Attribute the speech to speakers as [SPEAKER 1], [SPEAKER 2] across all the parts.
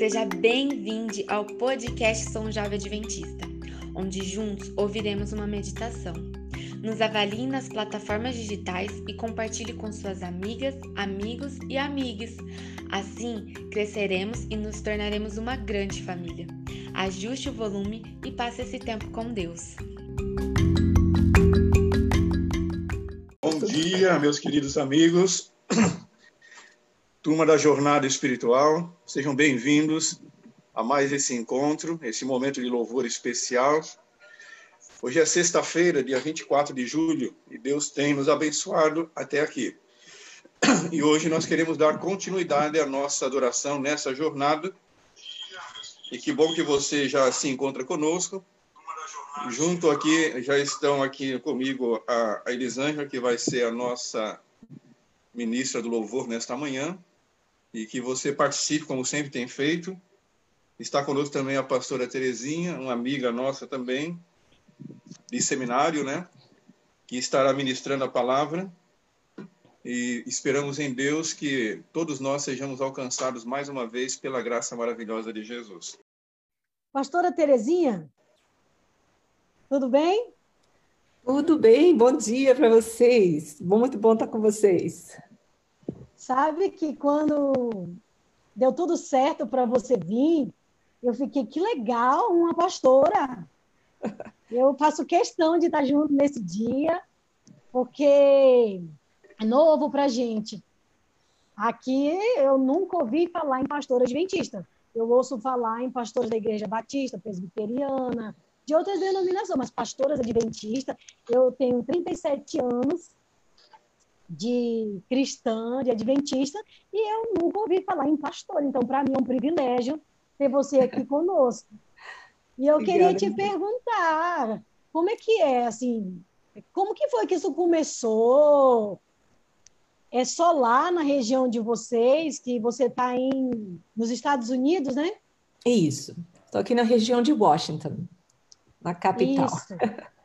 [SPEAKER 1] Seja bem-vindo ao podcast Som Jovem Adventista, onde juntos ouviremos uma meditação. Nos avalie nas plataformas digitais e compartilhe com suas amigas, amigos e amigues. Assim, cresceremos e nos tornaremos uma grande família. Ajuste o volume e passe esse tempo com Deus.
[SPEAKER 2] Bom dia, meus queridos amigos turma da Jornada Espiritual, sejam bem-vindos a mais esse encontro, esse momento de louvor especial. Hoje é sexta-feira, dia 24 de julho, e Deus tem nos abençoado até aqui. E hoje nós queremos dar continuidade à nossa adoração nessa jornada. E que bom que você já se encontra conosco. Junto aqui, já estão aqui comigo a Elisângela, que vai ser a nossa ministra do louvor nesta manhã e que você participe, como sempre tem feito. Está conosco também a pastora Terezinha, uma amiga nossa também, de seminário, né? Que estará ministrando a palavra. E esperamos em Deus que todos nós sejamos alcançados mais uma vez pela graça maravilhosa de Jesus.
[SPEAKER 3] Pastora Terezinha, tudo bem?
[SPEAKER 4] Tudo bem, bom dia para vocês. Muito bom estar com vocês.
[SPEAKER 3] Sabe que quando deu tudo certo para você vir, eu fiquei, que legal, uma pastora. Eu faço questão de estar junto nesse dia, porque é novo para gente. Aqui eu nunca ouvi falar em pastora adventista. Eu ouço falar em pastores da igreja batista, presbiteriana, de outras denominações, mas pastoras adventistas, eu tenho 37 anos de cristã, de adventista, e eu nunca ouvi falar em pastor. Então, para mim é um privilégio ter você aqui conosco. E eu Obrigada, queria te perguntar, como é que é, assim, como que foi que isso começou? É só lá na região de vocês, que você está nos Estados Unidos, né?
[SPEAKER 4] Isso. Estou aqui na região de Washington, na capital. Isso.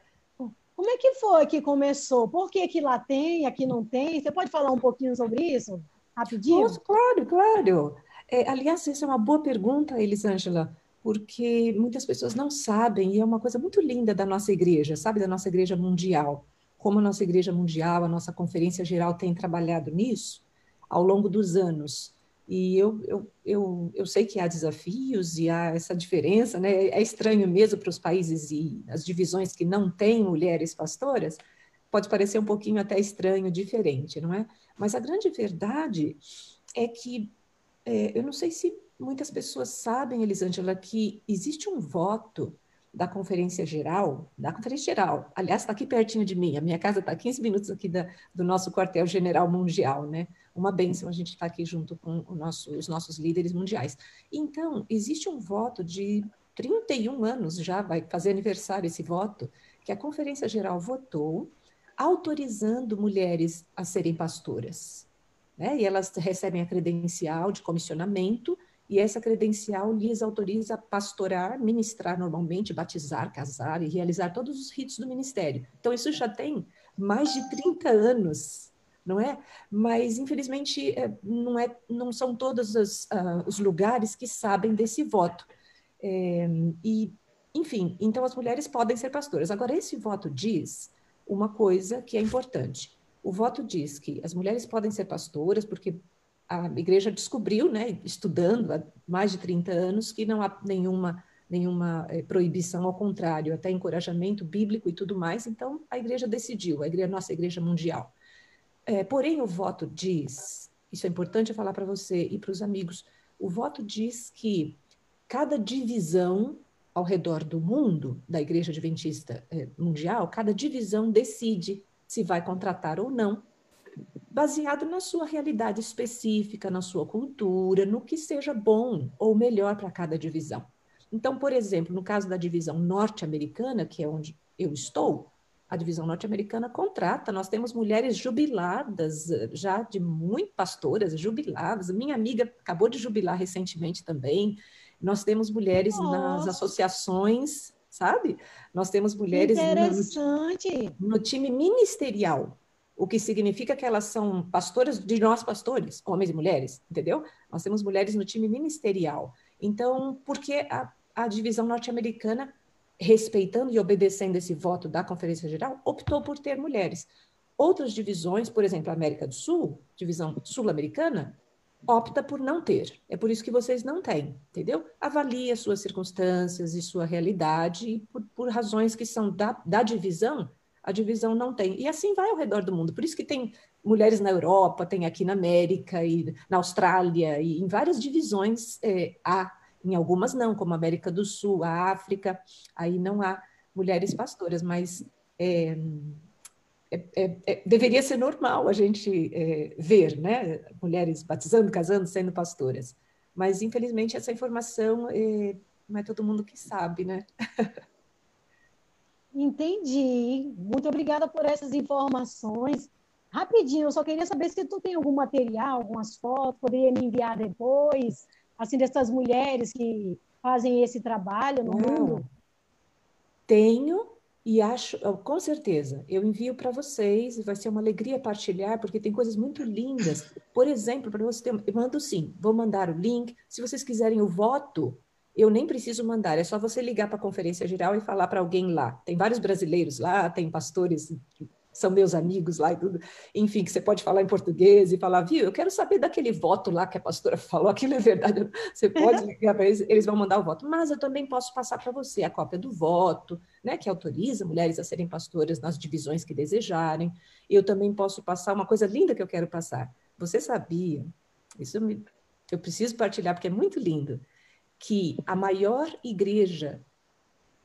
[SPEAKER 3] Como é que foi que começou? Por que, lá tem, aqui não tem? Você pode falar um pouquinho sobre isso, rapidinho?
[SPEAKER 4] Claro, claro. É, aliás, essa é uma boa pergunta, Elisângela, porque muitas pessoas não sabem, e é uma coisa muito linda da nossa igreja, sabe, da nossa igreja mundial. Como a nossa igreja mundial, a nossa conferência geral tem trabalhado nisso ao longo dos anos. E eu, eu, eu, eu sei que há desafios e há essa diferença, né? É estranho mesmo para os países e as divisões que não têm mulheres pastoras, pode parecer um pouquinho até estranho, diferente, não é? Mas a grande verdade é que, é, eu não sei se muitas pessoas sabem, Elisângela, que existe um voto da Conferência Geral, da Conferência Geral, aliás, está aqui pertinho de mim, a minha casa está a 15 minutos aqui da, do nosso quartel-general mundial, né? Uma benção a gente estar tá aqui junto com nosso, os nossos líderes mundiais. Então, existe um voto de 31 anos já, vai fazer aniversário esse voto, que a Conferência Geral votou autorizando mulheres a serem pastoras. Né? E elas recebem a credencial de comissionamento e essa credencial lhes autoriza a pastorar, ministrar normalmente, batizar, casar e realizar todos os ritos do ministério. Então, isso já tem mais de 30 anos, não é? Mas, infelizmente, é, não, é, não são todos os, uh, os lugares que sabem desse voto. É, e, enfim, então as mulheres podem ser pastoras. Agora, esse voto diz uma coisa que é importante. O voto diz que as mulheres podem ser pastoras porque a igreja descobriu, né, estudando há mais de 30 anos, que não há nenhuma, nenhuma é, proibição, ao contrário, até encorajamento bíblico e tudo mais. Então, a igreja decidiu, a, igreja, nossa igreja mundial. É, porém, o voto diz, isso é importante falar para você e para os amigos, o voto diz que cada divisão ao redor do mundo da Igreja Adventista é, Mundial, cada divisão decide se vai contratar ou não baseado na sua realidade específica, na sua cultura, no que seja bom ou melhor para cada divisão. Então, por exemplo, no caso da divisão norte-americana, que é onde eu estou, a divisão norte-americana contrata, nós temos mulheres jubiladas, já de muito pastoras, jubiladas. Minha amiga acabou de jubilar recentemente também. Nós temos mulheres Nossa. nas associações, sabe? Nós temos mulheres no, no time ministerial o que significa que elas são pastoras de nós pastores, homens e mulheres, entendeu? Nós temos mulheres no time ministerial. Então, por que a, a divisão norte-americana, respeitando e obedecendo esse voto da Conferência Geral, optou por ter mulheres? Outras divisões, por exemplo, a América do Sul, divisão sul-americana, opta por não ter. É por isso que vocês não têm, entendeu? Avalie as suas circunstâncias e sua realidade, e por, por razões que são da, da divisão, a divisão não tem. E assim vai ao redor do mundo. Por isso que tem mulheres na Europa, tem aqui na América e na Austrália, e em várias divisões é, há, em algumas não, como a América do Sul, a África, aí não há mulheres pastoras, mas é, é, é, é, deveria ser normal a gente é, ver, né? Mulheres batizando, casando, sendo pastoras. Mas, infelizmente, essa informação não é todo mundo que sabe, né?
[SPEAKER 3] Entendi. Muito obrigada por essas informações. Rapidinho, eu só queria saber se tu tem algum material, algumas fotos, poderia me enviar depois, assim, dessas mulheres que fazem esse trabalho no não. mundo?
[SPEAKER 4] Tenho, e acho, com certeza, eu envio para vocês, vai ser uma alegria partilhar, porque tem coisas muito lindas. Por exemplo, para você ter, eu mando sim, vou mandar o link. Se vocês quiserem o voto, eu nem preciso mandar, é só você ligar para a conferência geral e falar para alguém lá. Tem vários brasileiros lá, tem pastores são meus amigos lá e tudo, enfim, que você pode falar em português e falar, viu, eu quero saber daquele voto lá que a pastora falou, aquilo é verdade, você pode ligar para eles, eles vão mandar o voto, mas eu também posso passar para você a cópia do voto, né, que autoriza mulheres a serem pastoras nas divisões que desejarem, eu também posso passar uma coisa linda que eu quero passar, você sabia, isso me, eu preciso partilhar porque é muito lindo, que a maior igreja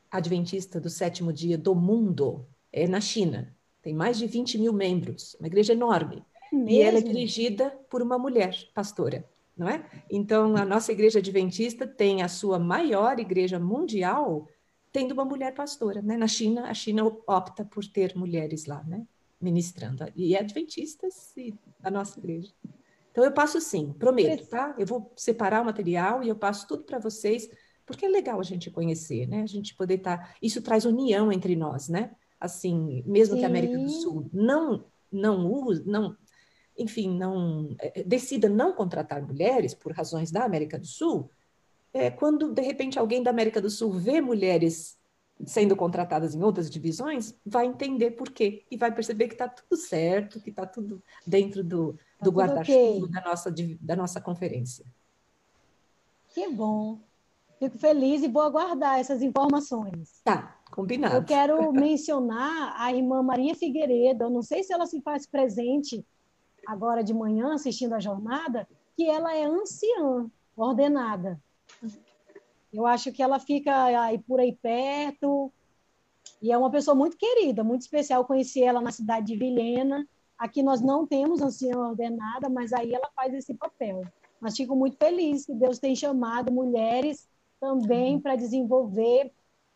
[SPEAKER 4] adventista do sétimo dia do mundo é na China, tem mais de 20 mil membros, uma igreja enorme. Mesmo? E ela é dirigida por uma mulher pastora, não é? Então, a nossa igreja adventista tem a sua maior igreja mundial tendo uma mulher pastora, né? Na China, a China opta por ter mulheres lá, né? Ministrando. E é adventistas e a nossa igreja. Então, eu passo sim, prometo, tá? Eu vou separar o material e eu passo tudo para vocês, porque é legal a gente conhecer, né? A gente poder estar... Tá... Isso traz união entre nós, né? assim, mesmo Sim. que a América do Sul não não use, não, enfim, não é, é, decida não contratar mulheres por razões da América do Sul, é, quando de repente alguém da América do Sul vê mulheres sendo contratadas em outras divisões, vai entender por quê e vai perceber que está tudo certo, que está tudo dentro do, tá do guarda-chuva okay. da, nossa, da nossa conferência.
[SPEAKER 3] Que bom. Fico feliz e vou aguardar essas informações.
[SPEAKER 4] Tá. Combinado.
[SPEAKER 3] Eu quero mencionar a irmã Maria Figueiredo, eu não sei se ela se faz presente agora de manhã, assistindo a jornada, que ela é anciã, ordenada. Eu acho que ela fica aí por aí perto, e é uma pessoa muito querida, muito especial. Eu conheci ela na cidade de Vilhena. Aqui nós não temos anciã ordenada, mas aí ela faz esse papel. Mas fico muito feliz que Deus tem chamado mulheres também para desenvolver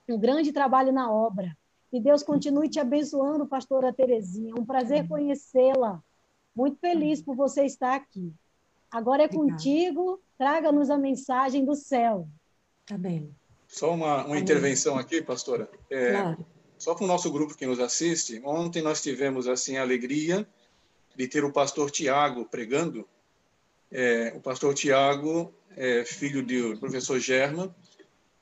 [SPEAKER 3] um grande trabalho na obra. Que Deus continue te abençoando, pastora Terezinha. Um prazer conhecê-la. Muito feliz por você estar aqui. Agora é Obrigada. contigo, traga-nos a mensagem do céu.
[SPEAKER 4] Amém.
[SPEAKER 2] Só uma, uma intervenção aqui, pastora.
[SPEAKER 4] É, claro.
[SPEAKER 2] Só para o nosso grupo que nos assiste, ontem nós tivemos assim a alegria de ter o pastor Tiago pregando. É, o pastor Tiago é filho do professor Germa,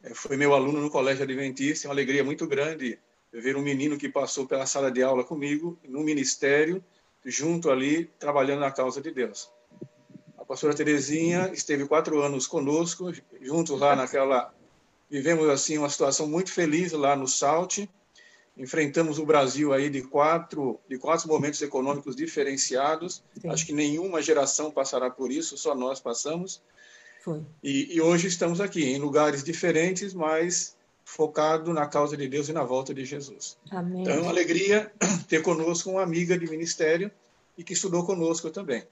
[SPEAKER 2] é, foi meu aluno no Colégio Adventista, é uma alegria muito grande ver um menino que passou pela sala de aula comigo, no ministério, junto ali, trabalhando na causa de Deus. A pastora Terezinha esteve quatro anos conosco, juntos lá naquela... Vivemos, assim, uma situação muito feliz lá no Salte, enfrentamos o Brasil aí de quatro, de quatro momentos econômicos diferenciados. Sim. Acho que nenhuma geração passará por isso, só nós passamos.
[SPEAKER 4] Foi.
[SPEAKER 2] E, e, hoje estamos aqui, em lugares diferentes, mas focado na causa de Deus e na volta de Jesus.
[SPEAKER 4] Amém.
[SPEAKER 2] Então é uma alegria ter conosco uma amiga de ministério e que estudou conosco também.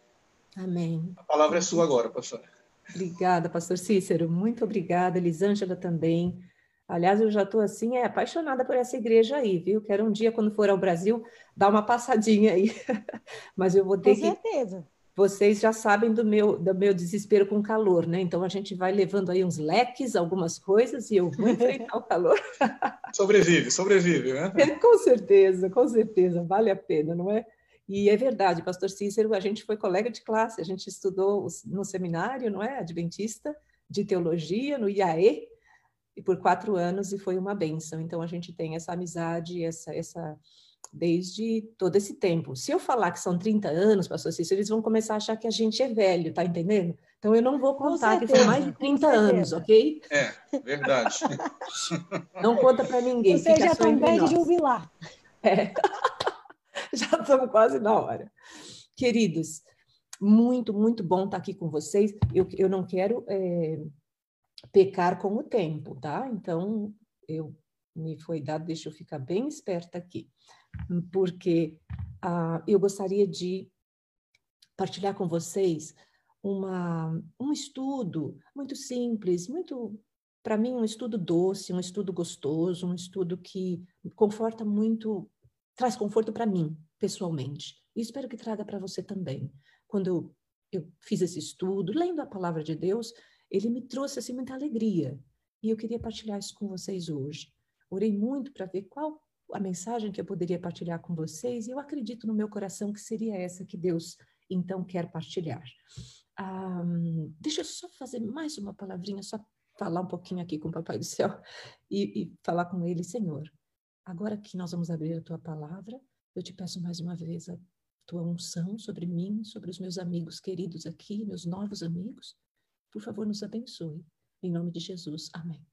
[SPEAKER 4] Amém.
[SPEAKER 2] A palavra é sua agora, pastor.
[SPEAKER 4] Obrigada, pastor Cícero. Muito obrigada. Elisângela também. Aliás, eu já estou assim, é, apaixonada por essa igreja aí, viu? Quero um dia, quando for ao Brasil, dar uma passadinha aí. Mas eu vou ter
[SPEAKER 3] com que. Com certeza
[SPEAKER 4] vocês já sabem do meu, do meu desespero com calor, né? Então a gente vai levando aí uns leques, algumas coisas, e eu vou enfrentar o calor.
[SPEAKER 2] Sobrevive, sobrevive, né?
[SPEAKER 4] É, com certeza, com certeza, vale a pena, não é? E é verdade, pastor Cícero, a gente foi colega de classe, a gente estudou no seminário, não é? Adventista, de teologia no IAE e por quatro anos e foi uma benção. Então a gente tem essa amizade, essa, essa desde todo esse tempo. Se eu falar que são 30 anos, pastor Cícero, eles vão começar a achar que a gente é velho, tá entendendo? Então eu não vou contar que são mais de 30 anos, ok?
[SPEAKER 2] É, verdade.
[SPEAKER 4] Não conta para ninguém.
[SPEAKER 3] Você já está velho de jubilar.
[SPEAKER 4] É. já estamos quase na hora. Queridos, muito, muito bom estar aqui com vocês. Eu, eu não quero é, pecar com o tempo, tá? Então, eu me foi dado, deixa eu ficar bem esperta aqui, porque uh, eu gostaria de partilhar com vocês uma, um estudo muito simples, muito, para mim, um estudo doce, um estudo gostoso, um estudo que conforta muito, traz conforto para mim, pessoalmente. E espero que traga para você também quando eu, eu fiz esse estudo, lendo a palavra de Deus, ele me trouxe assim muita alegria. E eu queria partilhar isso com vocês hoje. Orei muito para ver qual a mensagem que eu poderia partilhar com vocês, e eu acredito no meu coração que seria essa que Deus então quer partilhar. Um, deixa eu só fazer mais uma palavrinha, só falar um pouquinho aqui com o Papai do Céu e, e falar com ele, Senhor. Agora que nós vamos abrir a tua palavra, eu te peço mais uma vez a tua unção sobre mim, sobre os meus amigos queridos aqui, meus novos amigos. Por favor, nos abençoe. Em nome de Jesus. Amém.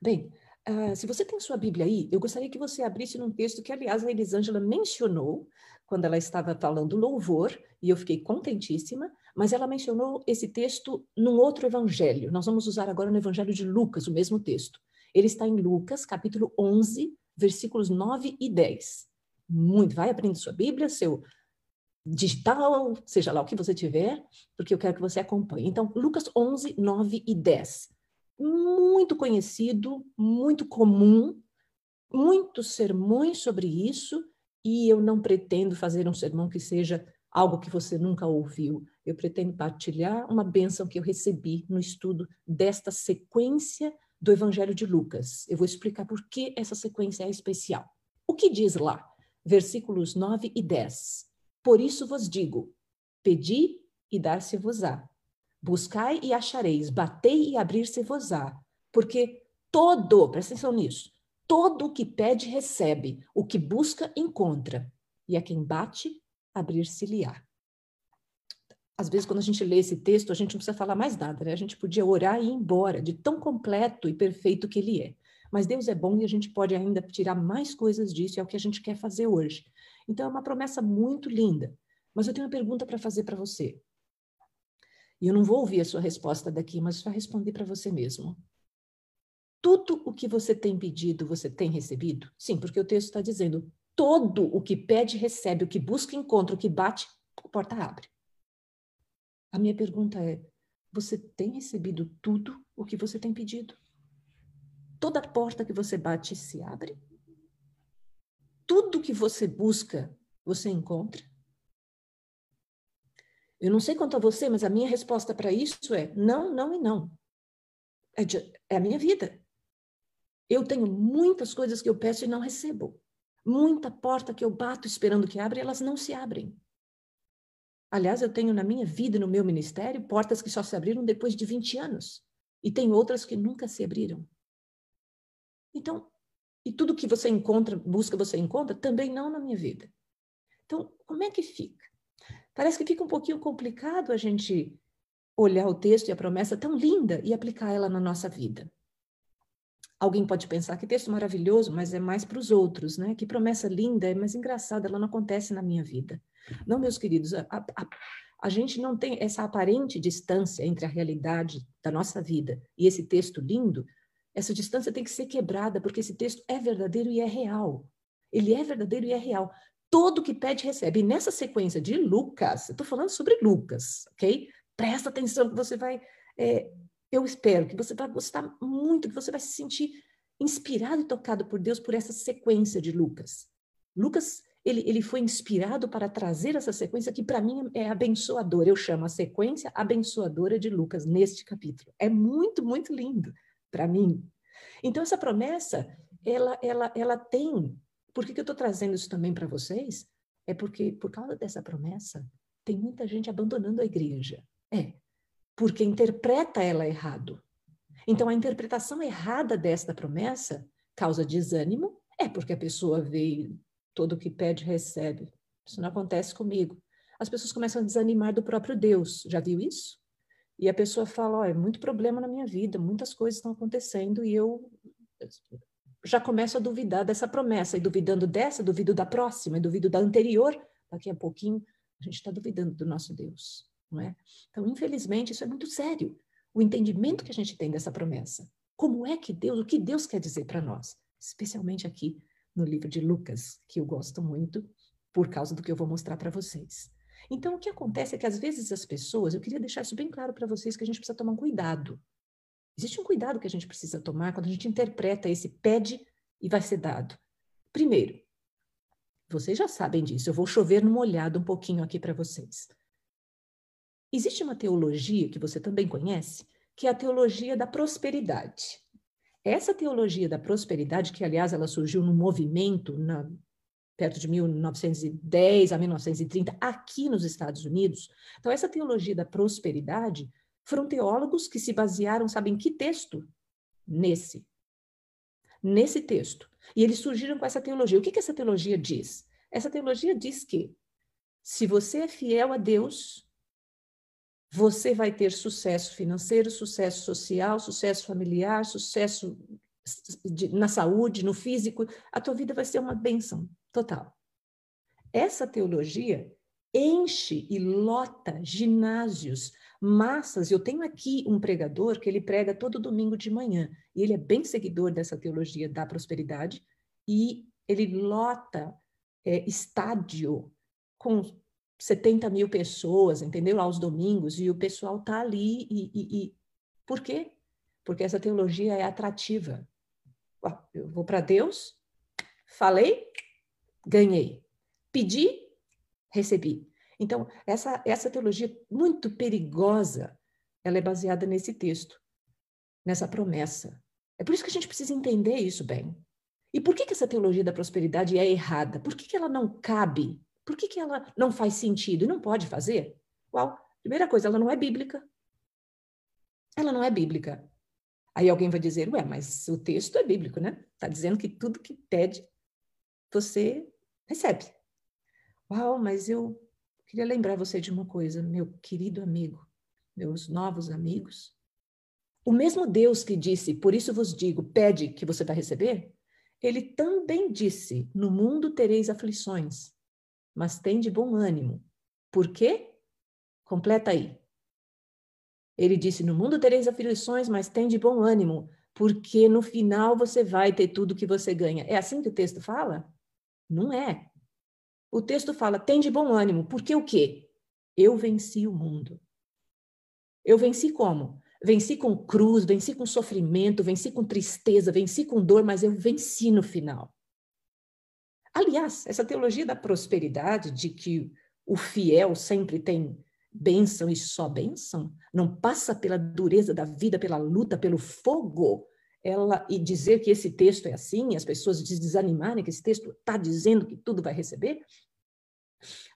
[SPEAKER 4] Bem, uh, se você tem sua Bíblia aí, eu gostaria que você abrisse num texto que, aliás, a Elisângela mencionou quando ela estava falando louvor, e eu fiquei contentíssima, mas ela mencionou esse texto num outro evangelho. Nós vamos usar agora no evangelho de Lucas, o mesmo texto. Ele está em Lucas, capítulo 11, versículos 9 e 10 muito. Vai aprender sua Bíblia, seu digital, seja lá o que você tiver, porque eu quero que você acompanhe. Então, Lucas 11, 9 e 10. Muito conhecido, muito comum, muitos sermões sobre isso, e eu não pretendo fazer um sermão que seja algo que você nunca ouviu. Eu pretendo partilhar uma bênção que eu recebi no estudo desta sequência do Evangelho de Lucas. Eu vou explicar por que essa sequência é especial. O que diz lá? versículos 9 e 10. Por isso vos digo: pedi e dar-se-vos-á. Buscai e achareis, batei e abrir-se-vos-á. Porque todo, presta atenção nisso, todo o que pede recebe, o que busca encontra, e a quem bate, abrir-se-lhe-á. Às vezes, quando a gente lê esse texto, a gente não precisa falar mais nada, né? A gente podia orar e ir embora, de tão completo e perfeito que ele é. Mas Deus é bom e a gente pode ainda tirar mais coisas disso, é o que a gente quer fazer hoje. Então, é uma promessa muito linda. Mas eu tenho uma pergunta para fazer para você. E eu não vou ouvir a sua resposta daqui, mas vai responder para você mesmo. Tudo o que você tem pedido, você tem recebido? Sim, porque o texto está dizendo: todo o que pede, recebe, o que busca, encontra, o que bate, a porta abre. A minha pergunta é: você tem recebido tudo o que você tem pedido? Toda porta que você bate se abre. Tudo que você busca, você encontra. Eu não sei quanto a você, mas a minha resposta para isso é não, não e não. É, de, é a minha vida. Eu tenho muitas coisas que eu peço e não recebo. Muita porta que eu bato esperando que abra e elas não se abrem. Aliás, eu tenho na minha vida, no meu ministério, portas que só se abriram depois de 20 anos. E tem outras que nunca se abriram. Então, e tudo que você encontra, busca, você encontra, também não na minha vida. Então, como é que fica? Parece que fica um pouquinho complicado a gente olhar o texto e a promessa tão linda e aplicar ela na nossa vida. Alguém pode pensar que texto maravilhoso, mas é mais para os outros, né? Que promessa linda, é mais engraçada, ela não acontece na minha vida. Não, meus queridos, a, a, a gente não tem essa aparente distância entre a realidade da nossa vida e esse texto lindo, essa distância tem que ser quebrada, porque esse texto é verdadeiro e é real. Ele é verdadeiro e é real. Todo que pede, recebe. E nessa sequência de Lucas, eu estou falando sobre Lucas, ok? Presta atenção que você vai. É, eu espero que você vai gostar muito, que você vai se sentir inspirado e tocado por Deus por essa sequência de Lucas. Lucas, ele, ele foi inspirado para trazer essa sequência que, para mim, é abençoadora. Eu chamo a sequência abençoadora de Lucas neste capítulo. É muito, muito lindo para mim. Então, essa promessa, ela, ela, ela tem. Por que, que eu estou trazendo isso também para vocês? É porque, por causa dessa promessa, tem muita gente abandonando a igreja. É. porque interpreta ela errado. Então, a interpretação errada desta promessa causa desânimo, é porque a pessoa veio, todo o que pede recebe. Isso não acontece comigo. As pessoas começam a desanimar do próprio Deus. Já viu isso? E a pessoa fala: oh, é muito problema na minha vida, muitas coisas estão acontecendo e eu já começo a duvidar dessa promessa. E duvidando dessa, duvido da próxima, duvido da anterior. Daqui a pouquinho, a gente está duvidando do nosso Deus. Não é? Então, infelizmente, isso é muito sério. O entendimento que a gente tem dessa promessa. Como é que Deus, o que Deus quer dizer para nós? Especialmente aqui no livro de Lucas, que eu gosto muito, por causa do que eu vou mostrar para vocês. Então, o que acontece é que às vezes as pessoas, eu queria deixar isso bem claro para vocês, que a gente precisa tomar um cuidado. Existe um cuidado que a gente precisa tomar quando a gente interpreta esse pede e vai ser dado. Primeiro, vocês já sabem disso, eu vou chover no molhado um pouquinho aqui para vocês. Existe uma teologia que você também conhece, que é a teologia da prosperidade. Essa teologia da prosperidade, que aliás ela surgiu no movimento na, perto de 1910 a 1930 aqui nos Estados Unidos. Então essa teologia da prosperidade foram teólogos que se basearam, sabe em que texto? Nesse. Nesse texto. E eles surgiram com essa teologia. O que, que essa teologia diz? Essa teologia diz que se você é fiel a Deus, você vai ter sucesso financeiro, sucesso social, sucesso familiar, sucesso de, na saúde, no físico, a tua vida vai ser uma bênção total. Essa teologia enche e lota ginásios, massas. Eu tenho aqui um pregador que ele prega todo domingo de manhã, e ele é bem seguidor dessa teologia da prosperidade, e ele lota é, estádio com 70 mil pessoas, entendeu? Aos domingos, e o pessoal está ali. E, e, e, Por quê? Porque essa teologia é atrativa. Eu vou para Deus, falei, ganhei. Pedi, recebi. Então, essa, essa teologia muito perigosa, ela é baseada nesse texto, nessa promessa. É por isso que a gente precisa entender isso bem. E por que, que essa teologia da prosperidade é errada? Por que, que ela não cabe por que, que ela não faz sentido e não pode fazer? Qual? Primeira coisa, ela não é bíblica. Ela não é bíblica. Aí alguém vai dizer, ué, mas o texto é bíblico, né? Está dizendo que tudo que pede, você recebe. Uau, mas eu queria lembrar você de uma coisa, meu querido amigo, meus novos amigos. O mesmo Deus que disse, por isso vos digo, pede que você vai receber, ele também disse, no mundo tereis aflições, mas tem de bom ânimo. Por quê? Completa aí. Ele disse: No mundo tereis aflições, mas tem de bom ânimo, porque no final você vai ter tudo que você ganha. É assim que o texto fala? Não é. O texto fala: tem de bom ânimo, porque o quê? Eu venci o mundo. Eu venci como? Venci com cruz, venci com sofrimento, venci com tristeza, venci com dor, mas eu venci no final. Aliás, essa teologia da prosperidade, de que o fiel sempre tem bênção e só bênção, não passa pela dureza da vida, pela luta, pelo fogo, ela e dizer que esse texto é assim, as pessoas desanimarem que esse texto está dizendo que tudo vai receber,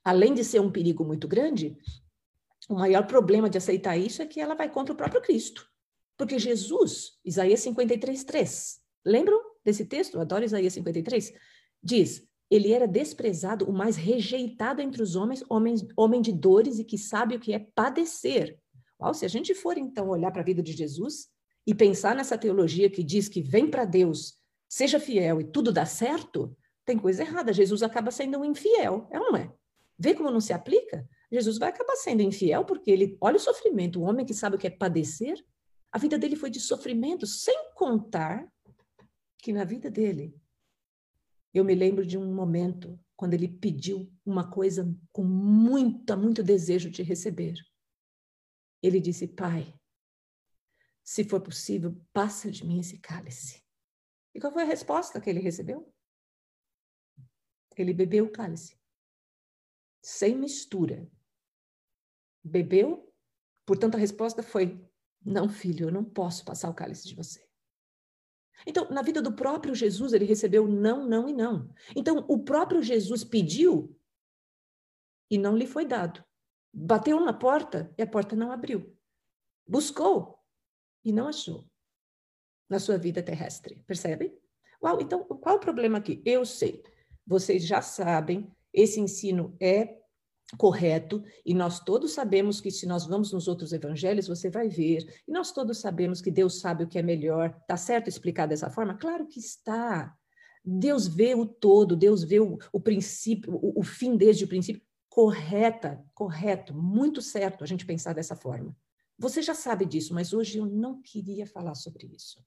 [SPEAKER 4] além de ser um perigo muito grande, o maior problema de aceitar isso é que ela vai contra o próprio Cristo. Porque Jesus, Isaías 53, 3, lembram desse texto? Eu adoro Isaías 53 diz: ele era desprezado, o mais rejeitado entre os homens, homem, homem de dores e que sabe o que é padecer. Uau, se a gente for então olhar para a vida de Jesus e pensar nessa teologia que diz que vem para Deus, seja fiel e tudo dá certo, tem coisa errada. Jesus acaba sendo um infiel, é ou não é? Vê como não se aplica? Jesus vai acabar sendo infiel porque ele, olha o sofrimento, o homem que sabe o que é padecer, a vida dele foi de sofrimento, sem contar que na vida dele eu me lembro de um momento quando ele pediu uma coisa com muito, muito desejo de receber. Ele disse: Pai, se for possível, passa de mim esse cálice. E qual foi a resposta que ele recebeu? Ele bebeu o cálice, sem mistura. Bebeu, portanto, a resposta foi: Não, filho, eu não posso passar o cálice de você. Então, na vida do próprio Jesus, ele recebeu não, não e não. Então, o próprio Jesus pediu e não lhe foi dado. Bateu na porta e a porta não abriu. buscou e não achou na sua vida terrestre, percebe? Uau, então, qual o problema aqui? Eu sei, vocês já sabem, esse ensino é correto, e nós todos sabemos que se nós vamos nos outros evangelhos, você vai ver, e nós todos sabemos que Deus sabe o que é melhor. Tá certo explicar dessa forma? Claro que está. Deus vê o todo, Deus vê o, o princípio, o, o fim desde o princípio. Correta, correto, muito certo a gente pensar dessa forma. Você já sabe disso, mas hoje eu não queria falar sobre isso.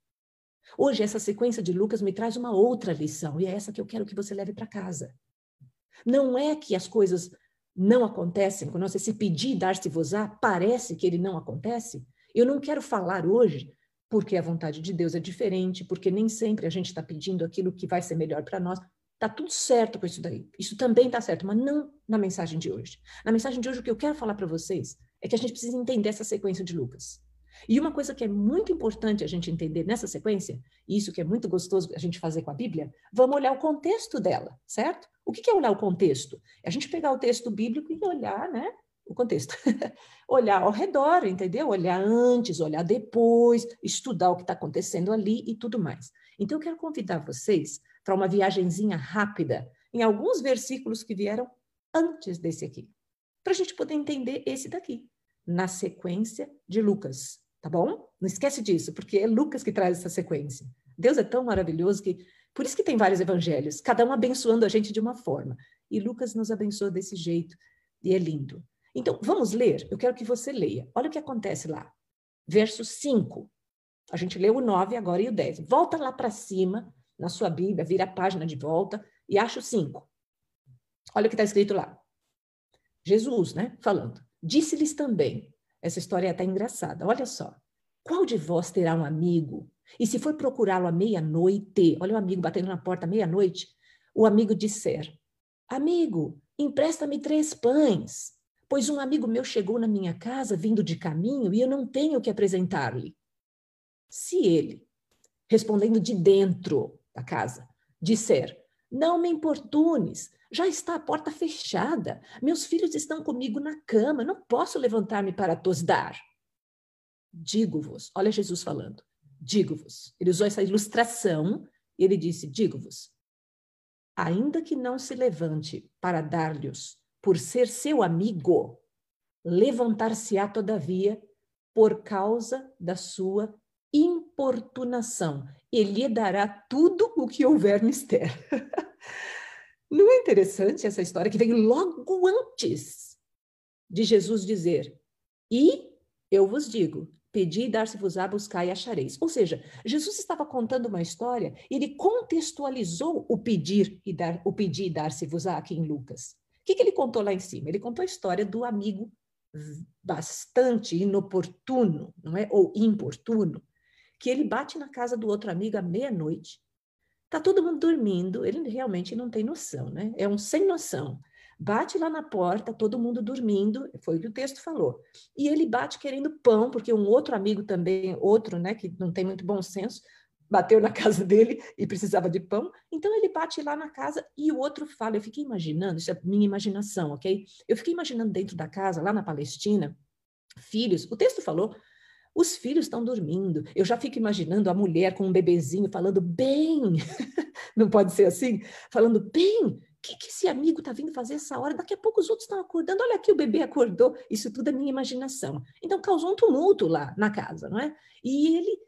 [SPEAKER 4] Hoje essa sequência de Lucas me traz uma outra lição, e é essa que eu quero que você leve para casa. Não é que as coisas não acontecem, quando você se pedir dar-se-vos-á, parece que ele não acontece. Eu não quero falar hoje porque a vontade de Deus é diferente, porque nem sempre a gente está pedindo aquilo que vai ser melhor para nós. Está tudo certo com isso daí. Isso também está certo, mas não na mensagem de hoje. Na mensagem de hoje, o que eu quero falar para vocês é que a gente precisa entender essa sequência de Lucas. E uma coisa que é muito importante a gente entender nessa sequência, e isso que é muito gostoso a gente fazer com a Bíblia, vamos olhar o contexto dela, certo? O que é olhar o contexto? É a gente pegar o texto bíblico e olhar, né? O contexto. olhar ao redor, entendeu? Olhar antes, olhar depois, estudar o que está acontecendo ali e tudo mais. Então, eu quero convidar vocês para uma viagenzinha rápida em alguns versículos que vieram antes desse aqui, para a gente poder entender esse daqui, na sequência de Lucas, tá bom? Não esquece disso, porque é Lucas que traz essa sequência. Deus é tão maravilhoso que por isso que tem vários evangelhos, cada um abençoando a gente de uma forma. E Lucas nos abençoa desse jeito, e é lindo. Então, vamos ler? Eu quero que você leia. Olha o que acontece lá. Verso 5. A gente leu o 9 agora e o 10. Volta lá para cima, na sua Bíblia, vira a página de volta e acha o 5. Olha o que está escrito lá. Jesus, né, falando. Disse-lhes também. Essa história é até engraçada. Olha só. Qual de vós terá um amigo e se for procurá-lo à meia-noite, olha o amigo batendo na porta à meia-noite, o amigo disser: Amigo, empresta-me três pães, pois um amigo meu chegou na minha casa vindo de caminho e eu não tenho o que apresentar-lhe. Se ele, respondendo de dentro da casa, disser: Não me importunes, já está a porta fechada, meus filhos estão comigo na cama, não posso levantar-me para tos dar. Digo-vos, olha Jesus falando, digo-vos. Ele usou essa ilustração e ele disse: digo-vos. Ainda que não se levante para dar-lhes por ser seu amigo, levantar-se-á todavia por causa da sua importunação. Ele lhe dará tudo o que houver mister. Não é interessante essa história que vem logo antes de Jesus dizer: E eu vos digo, Pedi e dar-se-vos-á, buscar e achareis. Ou seja, Jesus estava contando uma história e ele contextualizou o pedir e dar, o pedir e dar-se-vos-á aqui em Lucas. O que, que ele contou lá em cima? Ele contou a história do amigo bastante inoportuno, não é? Ou importuno, que ele bate na casa do outro amigo à meia-noite. Tá todo mundo dormindo, ele realmente não tem noção, né? É um sem noção bate lá na porta, todo mundo dormindo, foi o que o texto falou. E ele bate querendo pão, porque um outro amigo também, outro, né, que não tem muito bom senso, bateu na casa dele e precisava de pão. Então ele bate lá na casa e o outro fala. Eu fiquei imaginando, isso é minha imaginação, ok? Eu fiquei imaginando dentro da casa, lá na Palestina, filhos, o texto falou, os filhos estão dormindo. Eu já fico imaginando a mulher com um bebezinho falando bem, não pode ser assim? Falando bem, que, que esse amigo está vindo fazer essa hora? Daqui a pouco os outros estão acordando. Olha aqui, o bebê acordou. Isso tudo é minha imaginação. Então causou um tumulto lá na casa, não é? E ele,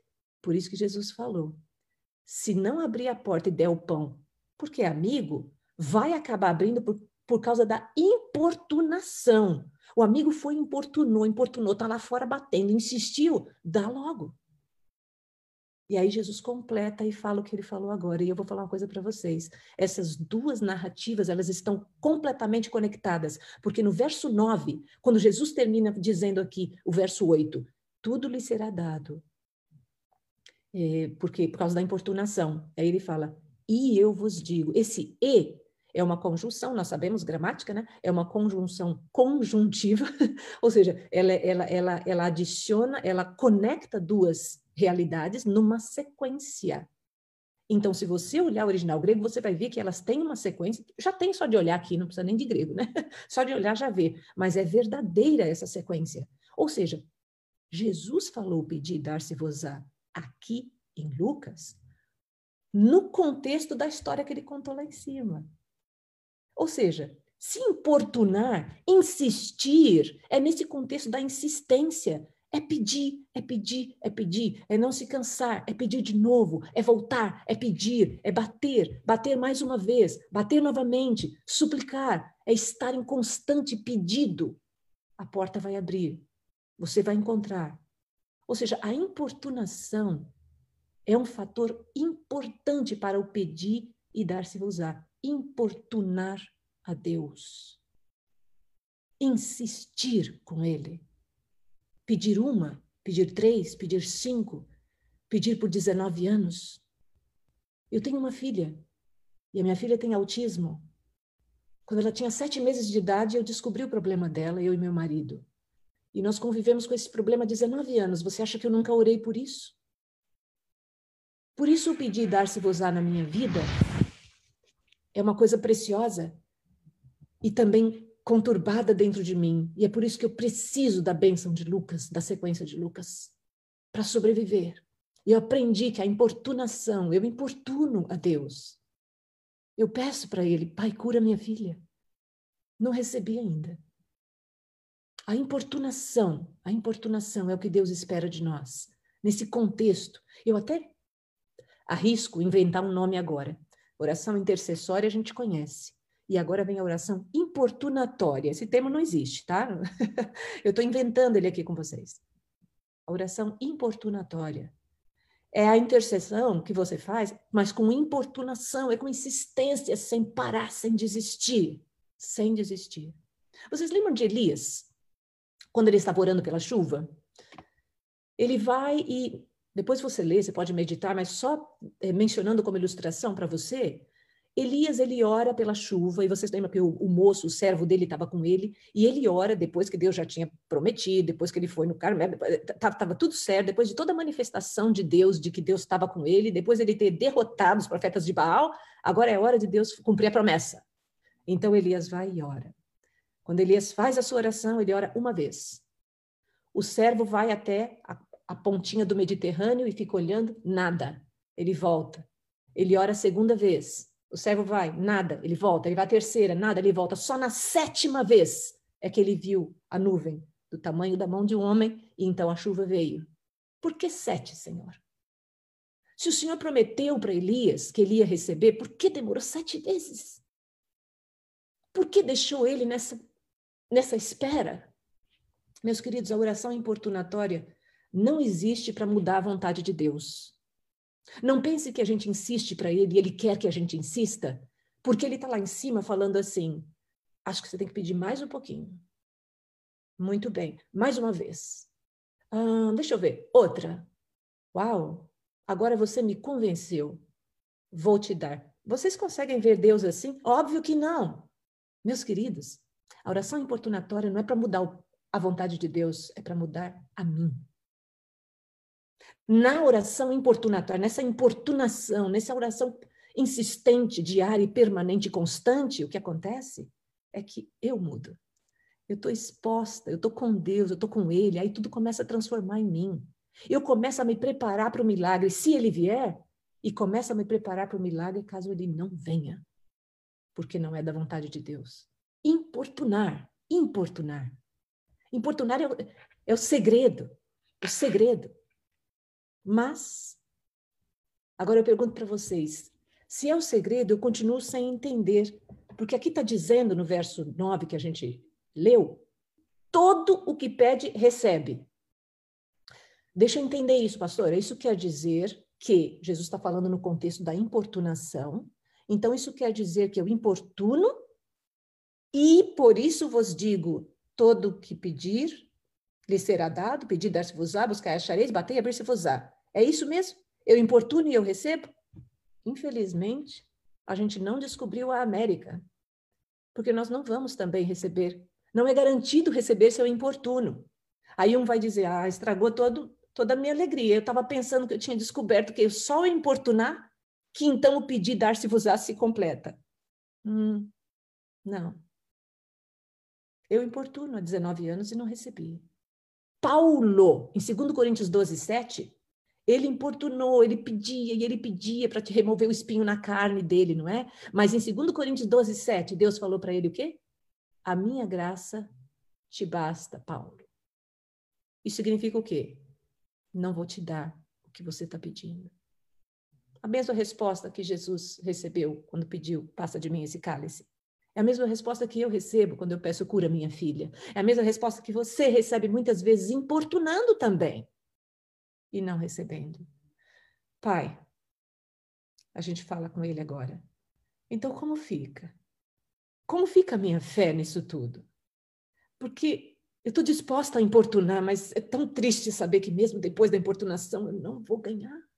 [SPEAKER 4] por isso que Jesus falou: se não abrir a porta e der o pão, porque é amigo, vai acabar abrindo por, por causa da importunação. O amigo foi importunou, importunou, está lá fora batendo, insistiu, dá logo. E aí Jesus completa e fala o que ele falou agora. E eu vou falar uma coisa para vocês. Essas duas narrativas, elas estão completamente conectadas, porque no verso 9, quando Jesus termina dizendo aqui, o verso 8, tudo lhe será dado. É, porque por causa da importunação. Aí ele fala: "E eu vos digo". Esse e é uma conjunção, nós sabemos gramática, né? É uma conjunção conjuntiva, ou seja, ela, ela, ela, ela adiciona, ela conecta duas realidades numa sequência. Então, se você olhar o original grego, você vai ver que elas têm uma sequência. Já tem só de olhar aqui, não precisa nem de grego, né? Só de olhar já vê. Mas é verdadeira essa sequência. Ou seja, Jesus falou pedir dar-se-vos-á aqui em Lucas, no contexto da história que ele contou lá em cima. Ou seja, se importunar, insistir, é nesse contexto da insistência. É pedir, é pedir, é pedir, é não se cansar, é pedir de novo, é voltar, é pedir, é bater, bater mais uma vez, bater novamente, suplicar, é estar em constante pedido. A porta vai abrir, você vai encontrar. Ou seja, a importunação é um fator importante para o pedir e dar-se-vos-á. Importunar a Deus. Insistir com Ele. Pedir uma, pedir três, pedir cinco, pedir por 19 anos. Eu tenho uma filha e a minha filha tem autismo. Quando ela tinha sete meses de idade, eu descobri o problema dela, eu e meu marido. E nós convivemos com esse problema há 19 anos. Você acha que eu nunca orei por isso? Por isso eu pedi dar-se-vos-á na minha vida é uma coisa preciosa e também conturbada dentro de mim. E é por isso que eu preciso da bênção de Lucas, da sequência de Lucas, para sobreviver. Eu aprendi que a importunação, eu importuno a Deus. Eu peço para Ele, Pai, cura minha filha. Não recebi ainda. A importunação, a importunação é o que Deus espera de nós. Nesse contexto, eu até arrisco inventar um nome agora. Oração intercessória a gente conhece. E agora vem a oração importunatória. Esse termo não existe, tá? Eu estou inventando ele aqui com vocês. A oração importunatória. É a intercessão que você faz, mas com importunação, é com insistência, sem parar, sem desistir. Sem desistir. Vocês lembram de Elias? Quando ele estava orando pela chuva? Ele vai e. Depois você lê, você pode meditar, mas só é, mencionando como ilustração para você, Elias, ele ora pela chuva, e vocês lembram que o, o moço, o servo dele, estava com ele, e ele ora depois que Deus já tinha prometido, depois que ele foi no Carmelo, estava tudo certo, depois de toda a manifestação de Deus, de que Deus estava com ele, depois ele ter derrotado os profetas de Baal, agora é hora de Deus cumprir a promessa. Então Elias vai e ora. Quando Elias faz a sua oração, ele ora uma vez. O servo vai até a, a pontinha do Mediterrâneo e fica olhando, nada. Ele volta. Ele ora a segunda vez. O servo vai, nada, ele volta, ele vai a terceira, nada, ele volta. Só na sétima vez é que ele viu a nuvem do tamanho da mão de um homem e então a chuva veio. Por que sete, Senhor? Se o Senhor prometeu para Elias que ele ia receber, por que demorou sete vezes? Por que deixou ele nessa, nessa espera? Meus queridos, a oração importunatória não existe para mudar a vontade de Deus. Não pense que a gente insiste para ele e ele quer que a gente insista, porque ele está lá em cima falando assim: acho que você tem que pedir mais um pouquinho. Muito bem, mais uma vez. Ah, deixa eu ver, outra. Uau, agora você me convenceu. Vou te dar. Vocês conseguem ver Deus assim? Óbvio que não. Meus queridos, a oração importunatória não é para mudar a vontade de Deus, é para mudar a mim na oração importunatória, nessa importunação, nessa oração insistente, diária e permanente constante, o que acontece é que eu mudo. Eu estou exposta, eu estou com Deus, eu estou com Ele, aí tudo começa a transformar em mim. Eu começo a me preparar para o milagre, se ele vier, e começo a me preparar para o milagre caso ele não venha, porque não é da vontade de Deus. Importunar, importunar. Importunar é o, é o segredo, o segredo. Mas, agora eu pergunto para vocês: se é o segredo, eu continuo sem entender. Porque aqui está dizendo no verso 9 que a gente leu: todo o que pede, recebe. Deixa eu entender isso, pastor. Isso quer dizer que Jesus está falando no contexto da importunação. Então, isso quer dizer que eu importuno e por isso vos digo: todo o que pedir, lhe será dado, pedir, dar-se-vos-á, buscar, achareis, bater abrir-se-vos-á. É isso mesmo? Eu importuno e eu recebo? Infelizmente, a gente não descobriu a América, porque nós não vamos também receber. Não é garantido receber se eu importuno. Aí um vai dizer, ah, estragou todo, toda a minha alegria. Eu estava pensando que eu tinha descoberto que só eu importunar, que então o pedir dar-se-vos-á se completa. Hum, não. Eu importuno há 19 anos e não recebi. Paulo, em 2 Coríntios 12, 7, ele importunou, ele pedia e ele pedia para te remover o espinho na carne dele, não é? Mas em 2 Coríntios 12, 7, Deus falou para ele o quê? A minha graça te basta, Paulo. Isso significa o quê? Não vou te dar o que você está pedindo. A mesma resposta que Jesus recebeu quando pediu, passa de mim esse cálice. É a mesma resposta que eu recebo quando eu peço cura minha filha. É a mesma resposta que você recebe muitas vezes importunando também e não recebendo. Pai, a gente fala com ele agora. Então, como fica? Como fica a minha fé nisso tudo? Porque eu estou disposta a importunar, mas é tão triste saber que mesmo depois da importunação eu não vou ganhar.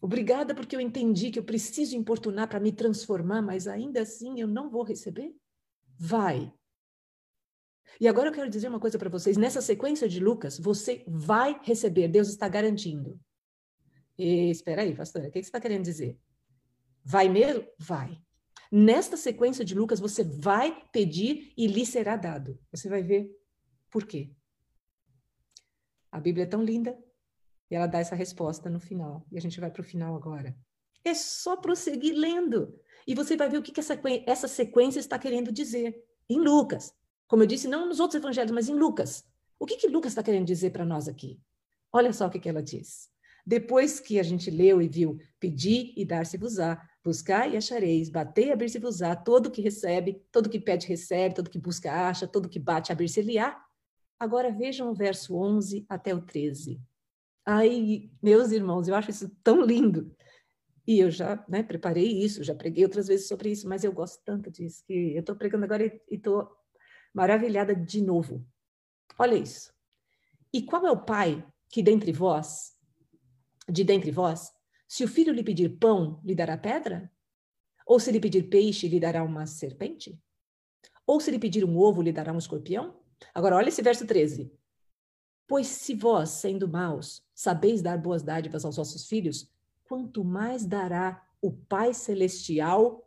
[SPEAKER 4] Obrigada porque eu entendi que eu preciso importunar para me transformar, mas ainda assim eu não vou receber? Vai. E agora eu quero dizer uma coisa para vocês. Nessa sequência de Lucas, você vai receber. Deus está garantindo. E, espera aí, pastora, o que você está querendo dizer? Vai mesmo? Vai. Nesta sequência de Lucas, você vai pedir e lhe será dado. Você vai ver por quê. A Bíblia é tão linda e ela dá essa resposta no final. E a gente vai para o final agora. É só prosseguir lendo. E você vai ver o que, que essa, essa sequência está querendo dizer. Em Lucas. Como eu disse, não nos outros evangelhos, mas em Lucas. O que, que Lucas está querendo dizer para nós aqui? Olha só o que, que ela diz. Depois que a gente leu e viu, pedi e dar-se-vos-á, buscar e achareis, bater e abrir-se-vos-á, todo que recebe, todo que pede recebe, todo que busca acha, todo que bate abrir-se-lhe-á. Agora vejam o verso 11 até o 13. Ai, meus irmãos, eu acho isso tão lindo. E eu já né, preparei isso, já preguei outras vezes sobre isso, mas eu gosto tanto disso que eu estou pregando agora e estou maravilhada de novo. Olha isso. E qual é o pai que dentre vós, de dentre vós, se o filho lhe pedir pão, lhe dará pedra? Ou se lhe pedir peixe, lhe dará uma serpente? Ou se lhe pedir um ovo, lhe dará um escorpião? Agora, olha esse verso 13. Pois se vós, sendo maus, sabeis dar boas dádivas aos vossos filhos, quanto mais dará o Pai Celestial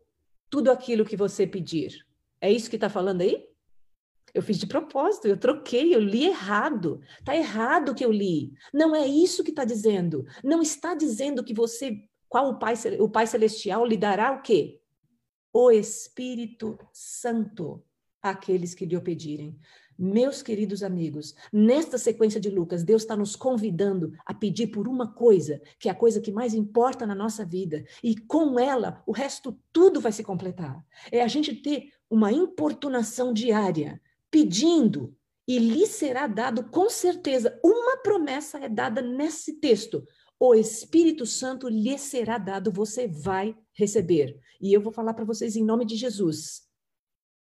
[SPEAKER 4] tudo aquilo que você pedir. É isso que está falando aí? Eu fiz de propósito, eu troquei, eu li errado. Está errado o que eu li. Não é isso que está dizendo. Não está dizendo que você, qual o Pai, o Pai Celestial lhe dará o quê? O Espírito Santo àqueles que lhe o pedirem. Meus queridos amigos, nesta sequência de Lucas, Deus está nos convidando a pedir por uma coisa, que é a coisa que mais importa na nossa vida, e com ela o resto tudo vai se completar. É a gente ter uma importunação diária, pedindo, e lhe será dado com certeza. Uma promessa é dada nesse texto. O Espírito Santo lhe será dado, você vai receber. E eu vou falar para vocês em nome de Jesus.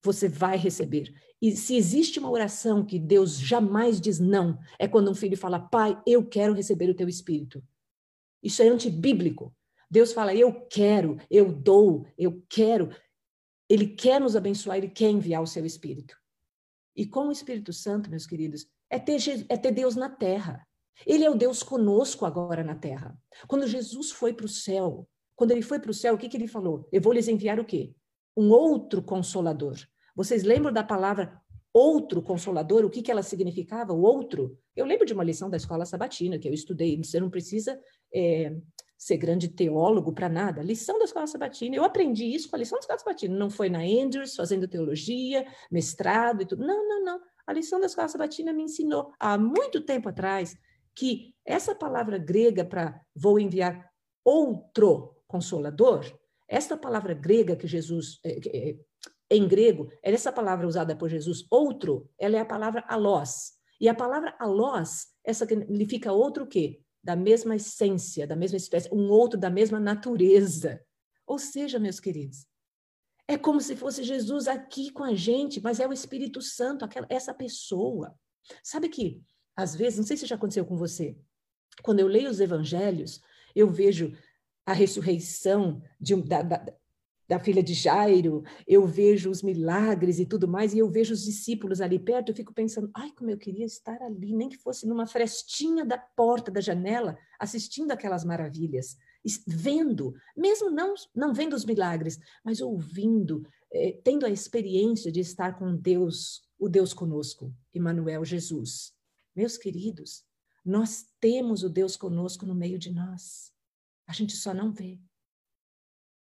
[SPEAKER 4] Você vai receber. E se existe uma oração que Deus jamais diz não, é quando um filho fala, pai, eu quero receber o teu espírito. Isso é antibíblico. Deus fala, eu quero, eu dou, eu quero. Ele quer nos abençoar, ele quer enviar o seu espírito. E com o Espírito Santo, meus queridos, é ter, é ter Deus na terra. Ele é o Deus conosco agora na terra. Quando Jesus foi para o céu, quando ele foi para o céu, o que, que ele falou? Eu vou lhes enviar o quê? Um outro consolador. Vocês lembram da palavra outro consolador? O que, que ela significava? O outro? Eu lembro de uma lição da escola sabatina que eu estudei. Você não precisa é, ser grande teólogo para nada. Lição da escola sabatina. Eu aprendi isso com a lição da escola sabatina. Não foi na Andrews fazendo teologia, mestrado e tudo. Não, não, não. A lição da escola sabatina me ensinou há muito tempo atrás que essa palavra grega para vou enviar outro consolador, esta palavra grega que Jesus, é, é, em grego, essa palavra usada por Jesus, outro, ela é a palavra alós. E a palavra alós, essa significa outro o quê? Da mesma essência, da mesma espécie, um outro da mesma natureza. Ou seja, meus queridos, é como se fosse Jesus aqui com a gente, mas é o Espírito Santo, aquela, essa pessoa. Sabe que, às vezes, não sei se já aconteceu com você, quando eu leio os evangelhos, eu vejo a ressurreição de, da, da, da filha de Jairo, eu vejo os milagres e tudo mais, e eu vejo os discípulos ali perto, eu fico pensando, ai, como eu queria estar ali, nem que fosse numa frestinha da porta da janela, assistindo aquelas maravilhas, vendo, mesmo não, não vendo os milagres, mas ouvindo, eh, tendo a experiência de estar com Deus, o Deus conosco, Emmanuel Jesus. Meus queridos, nós temos o Deus conosco no meio de nós. A gente só não vê.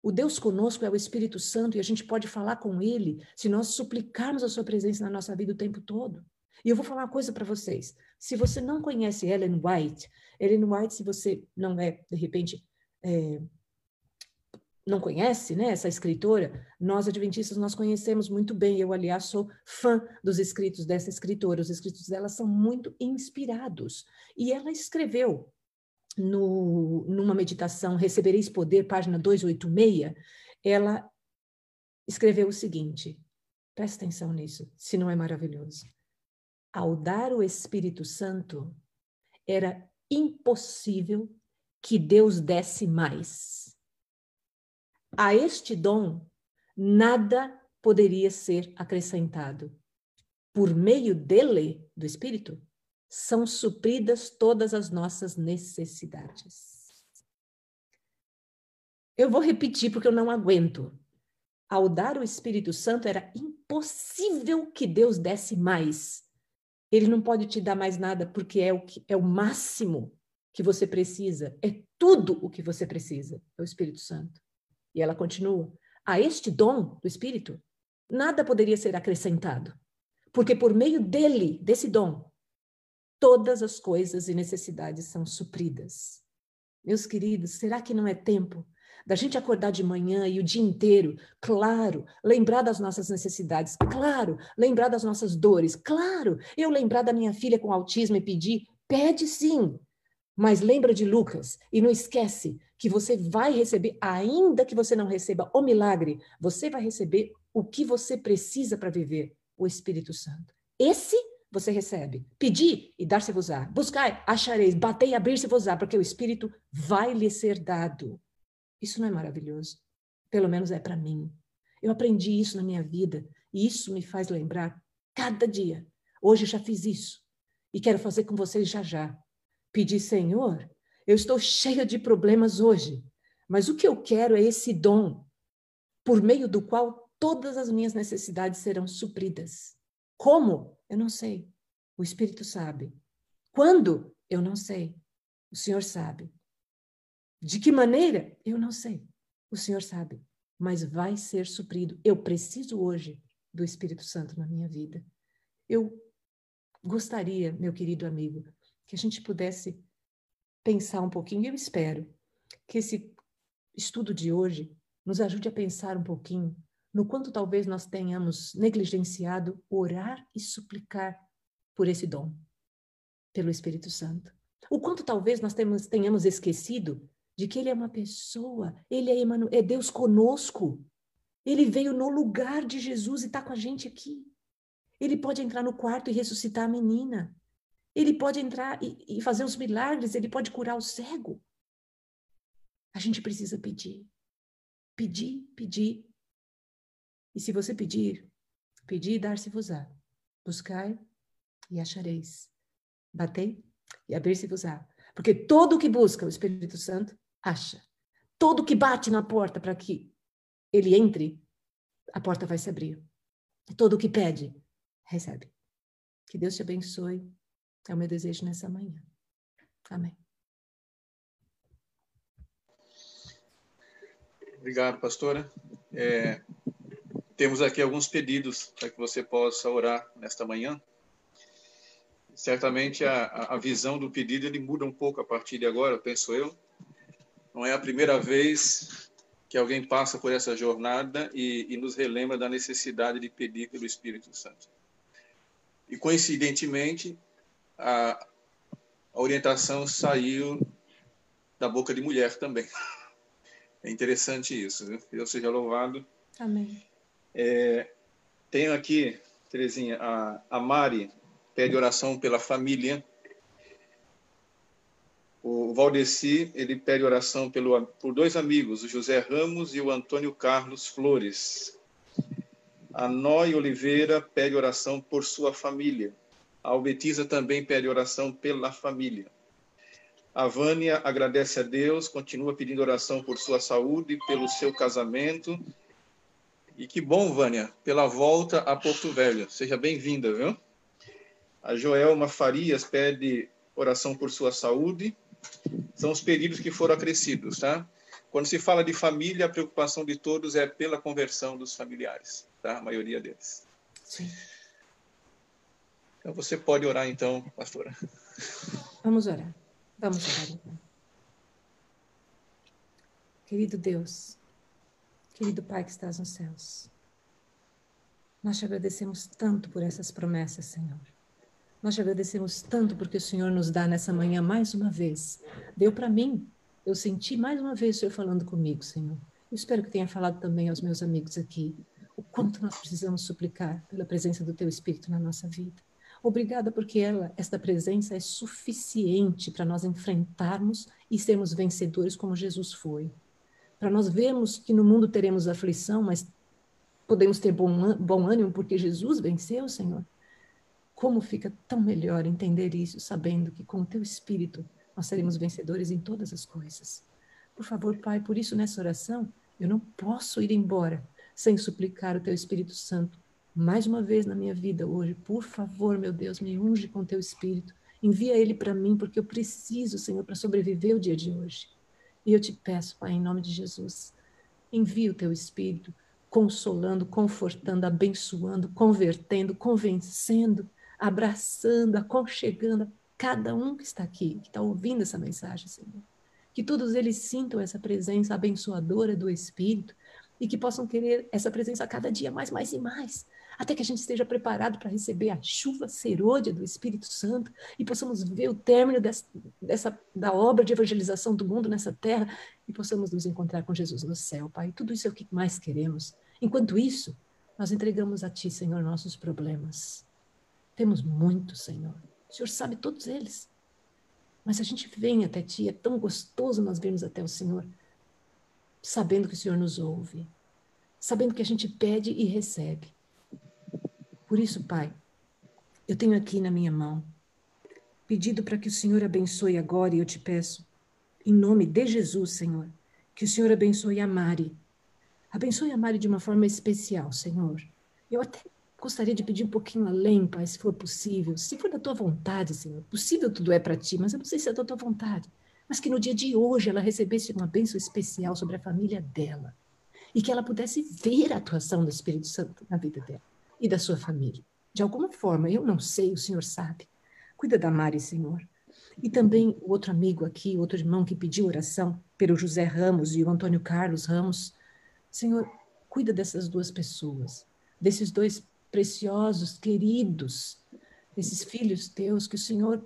[SPEAKER 4] O Deus conosco é o Espírito Santo e a gente pode falar com ele se nós suplicarmos a sua presença na nossa vida o tempo todo. E eu vou falar uma coisa para vocês. Se você não conhece Ellen White, Ellen White, se você não é, de repente, é, não conhece, né, essa escritora, nós adventistas nós conhecemos muito bem. Eu, aliás, sou fã dos escritos dessa escritora. Os escritos dela são muito inspirados. E ela escreveu no, numa meditação Recebereis Poder, página 286, ela escreveu o seguinte: presta atenção nisso, se não é maravilhoso. Ao dar o Espírito Santo, era impossível que Deus desse mais a este dom, nada poderia ser acrescentado. Por meio dele, do Espírito, são supridas todas as nossas necessidades. Eu vou repetir porque eu não aguento. Ao dar o Espírito Santo, era impossível que Deus desse mais. Ele não pode te dar mais nada porque é o, que, é o máximo que você precisa. É tudo o que você precisa. É o Espírito Santo. E ela continua: a este dom do Espírito, nada poderia ser acrescentado, porque por meio dele, desse dom, todas as coisas e necessidades são supridas. Meus queridos, será que não é tempo da gente acordar de manhã e o dia inteiro, claro, lembrar das nossas necessidades, claro, lembrar das nossas dores, claro, eu lembrar da minha filha com autismo e pedir, pede sim, mas lembra de Lucas e não esquece que você vai receber, ainda que você não receba o milagre, você vai receber o que você precisa para viver, o Espírito Santo. Esse você recebe. Pedir e dar-se-vos-á. Buscai, achareis. Batei e abrir-se-vos-á, porque o Espírito vai lhe ser dado. Isso não é maravilhoso? Pelo menos é para mim. Eu aprendi isso na minha vida e isso me faz lembrar cada dia. Hoje já fiz isso e quero fazer com vocês já já. Pedir, Senhor, eu estou cheia de problemas hoje, mas o que eu quero é esse dom, por meio do qual todas as minhas necessidades serão supridas. Como? Eu não sei. O Espírito sabe. Quando? Eu não sei. O Senhor sabe. De que maneira? Eu não sei. O Senhor sabe. Mas vai ser suprido. Eu preciso hoje do Espírito Santo na minha vida. Eu gostaria, meu querido amigo, que a gente pudesse pensar um pouquinho, eu espero que esse estudo de hoje nos ajude a pensar um pouquinho no quanto talvez nós tenhamos negligenciado orar e suplicar por esse dom, pelo Espírito Santo. O quanto talvez nós temos, tenhamos esquecido de que Ele é uma pessoa, Ele é, Emmanuel, é Deus conosco. Ele veio no lugar de Jesus e está com a gente aqui. Ele pode entrar no quarto e ressuscitar a menina. Ele pode entrar e, e fazer os milagres, ele pode curar o cego. A gente precisa pedir. Pedir, pedir. E se você pedir, pedir e dar-se-vos-á. Buscai e achareis. Batei e abrir-se-vos-á. Porque todo o que busca o Espírito Santo, acha. Todo que bate na porta para que ele entre, a porta vai se abrir. Todo que pede, recebe. Que Deus te abençoe é o meu desejo nessa manhã. Amém.
[SPEAKER 2] Obrigado, pastora. É, temos aqui alguns pedidos para que você possa orar nesta manhã. Certamente a, a visão do pedido ele muda um pouco a partir de agora, penso eu. Não é a primeira vez que alguém passa por essa jornada e, e nos relembra da necessidade de pedir pelo Espírito Santo. E coincidentemente, a, a orientação saiu da boca de mulher também. É interessante isso, viu? Deus seja louvado.
[SPEAKER 4] Amém.
[SPEAKER 2] É, tenho aqui, Terezinha, a, a Mari pede oração pela família. O Valdeci, ele pede oração pelo, por dois amigos, o José Ramos e o Antônio Carlos Flores. A Noi Oliveira pede oração por sua família. A Albetiza também pede oração pela família. A Vânia agradece a Deus, continua pedindo oração por sua saúde, pelo seu casamento. E que bom, Vânia, pela volta a Porto Velho. Seja bem-vinda, viu? A Joelma Farias pede oração por sua saúde. São os pedidos que foram acrescidos, tá? Quando se fala de família, a preocupação de todos é pela conversão dos familiares, tá? A maioria deles.
[SPEAKER 4] Sim.
[SPEAKER 2] Então você pode orar então, pastora.
[SPEAKER 4] Vamos orar. Vamos orar então. Querido Deus, querido Pai que estás nos céus, nós te agradecemos tanto por essas promessas, Senhor. Nós te agradecemos tanto porque o Senhor nos dá nessa manhã mais uma vez. Deu para mim. Eu senti mais uma vez o Senhor falando comigo, Senhor. Eu espero que tenha falado também aos meus amigos aqui o quanto nós precisamos suplicar pela presença do Teu Espírito na nossa vida. Obrigada porque ela, esta presença é suficiente para nós enfrentarmos e sermos vencedores como Jesus foi. Para nós vermos que no mundo teremos aflição, mas podemos ter bom, bom ânimo porque Jesus venceu, Senhor. Como fica tão melhor entender isso, sabendo que com o teu espírito nós seremos vencedores em todas as coisas. Por favor, Pai, por isso nessa oração eu não posso ir embora sem suplicar o teu Espírito Santo mais uma vez na minha vida hoje. Por favor, meu Deus, me unge com teu Espírito. Envia ele para mim, porque eu preciso, Senhor, para sobreviver o dia de hoje. E eu te peço, Pai, em nome de Jesus, envia o teu Espírito, consolando, confortando, abençoando, convertendo, convencendo, abraçando, aconchegando cada um que está aqui, que está ouvindo essa mensagem, Senhor. Que todos eles sintam essa presença abençoadora do Espírito e que possam querer essa presença cada dia mais, mais e mais, até que a gente esteja preparado para receber a chuva serôdia do Espírito Santo e possamos ver o término dessa, dessa, da obra de evangelização do mundo nessa terra e possamos nos encontrar com Jesus no céu, Pai. Tudo isso é o que mais queremos. Enquanto isso, nós entregamos a Ti, Senhor, nossos problemas. Temos muito, Senhor. O Senhor sabe todos eles. Mas a gente vem até Ti, é tão gostoso nós virmos até o Senhor, sabendo que o Senhor nos ouve, sabendo que a gente pede e recebe. Por isso, Pai, eu tenho aqui na minha mão pedido para que o Senhor abençoe agora, e eu te peço, em nome de Jesus, Senhor, que o Senhor abençoe a Mari. Abençoe a Mari de uma forma especial, Senhor. Eu até Gostaria de pedir um pouquinho além, Pai, se for possível. Se for da tua vontade, Senhor. Possível tudo é para ti, mas eu não sei se é da tua vontade. Mas que no dia de hoje ela recebesse uma bênção especial sobre a família dela. E que ela pudesse ver a atuação do Espírito Santo na vida dela e da sua família. De alguma forma, eu não sei, o Senhor sabe. Cuida da Mari, Senhor. E também o outro amigo aqui, outro irmão que pediu oração, pelo José Ramos e o Antônio Carlos Ramos. Senhor, cuida dessas duas pessoas, desses dois preciosos, queridos, esses filhos teus, que o Senhor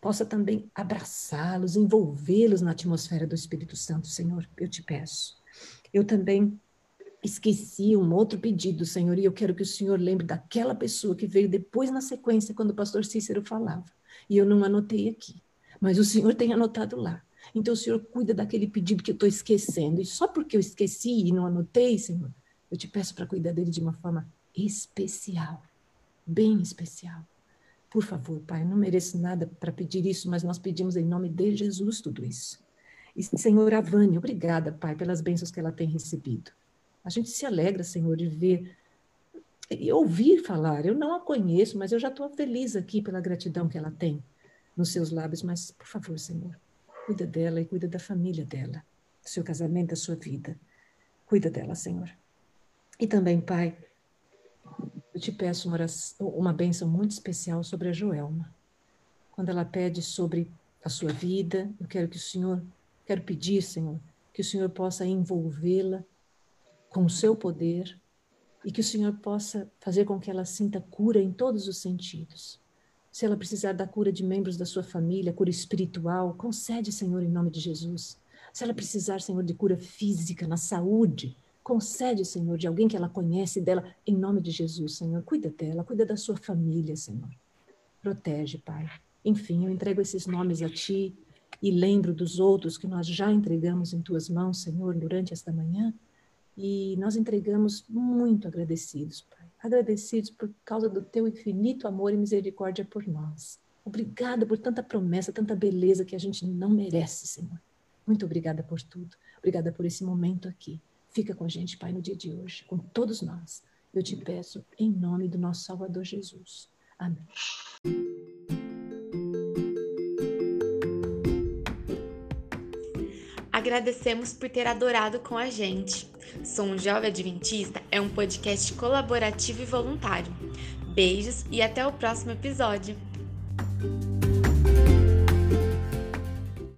[SPEAKER 4] possa também abraçá-los, envolvê-los na atmosfera do Espírito Santo, Senhor, eu te peço. Eu também esqueci um outro pedido, Senhor, e eu quero que o Senhor lembre daquela pessoa que veio depois na sequência, quando o pastor Cícero falava. E eu não anotei aqui, mas o Senhor tem anotado lá. Então, o Senhor cuida daquele pedido que eu estou esquecendo. E só porque eu esqueci e não anotei, Senhor, eu te peço para cuidar dele de uma forma especial, bem especial. Por favor, Pai, eu não mereço nada para pedir isso, mas nós pedimos em nome de Jesus tudo isso. E, Senhor, a Vânia, obrigada, Pai, pelas bênçãos que ela tem recebido. A gente se alegra, Senhor, de ver e ouvir falar. Eu não a conheço, mas eu já estou feliz aqui pela gratidão que ela tem nos seus lábios. Mas, por favor, Senhor, cuida dela e cuida da família dela, do seu casamento, da sua vida. Cuida dela, Senhor. E também, Pai, eu te peço uma, oração, uma bênção muito especial sobre a Joelma. Quando ela pede sobre a sua vida, eu quero que o Senhor, quero pedir, Senhor, que o Senhor possa envolvê-la com o seu poder e que o Senhor possa fazer com que ela sinta cura em todos os sentidos. Se ela precisar da cura de membros da sua família, cura espiritual, concede, Senhor, em nome de Jesus. Se ela precisar, Senhor, de cura física, na saúde, Concede, Senhor, de alguém que ela conhece dela, em nome de Jesus, Senhor. Cuida dela, cuida da sua família, Senhor. Protege, Pai. Enfim, eu entrego esses nomes a Ti e lembro dos outros que nós já entregamos em Tuas mãos, Senhor, durante esta manhã. E nós entregamos muito agradecidos, Pai. Agradecidos por causa do Teu infinito amor e misericórdia por nós. Obrigada por tanta promessa, tanta beleza que a gente não merece, Senhor. Muito obrigada por tudo. Obrigada por esse momento aqui. Fica com a gente, Pai, no dia de hoje, com todos nós. Eu te peço em nome do nosso Salvador Jesus. Amém.
[SPEAKER 1] Agradecemos por ter adorado com a gente. Sou um Jovem Adventista é um podcast colaborativo e voluntário. Beijos e até o próximo episódio.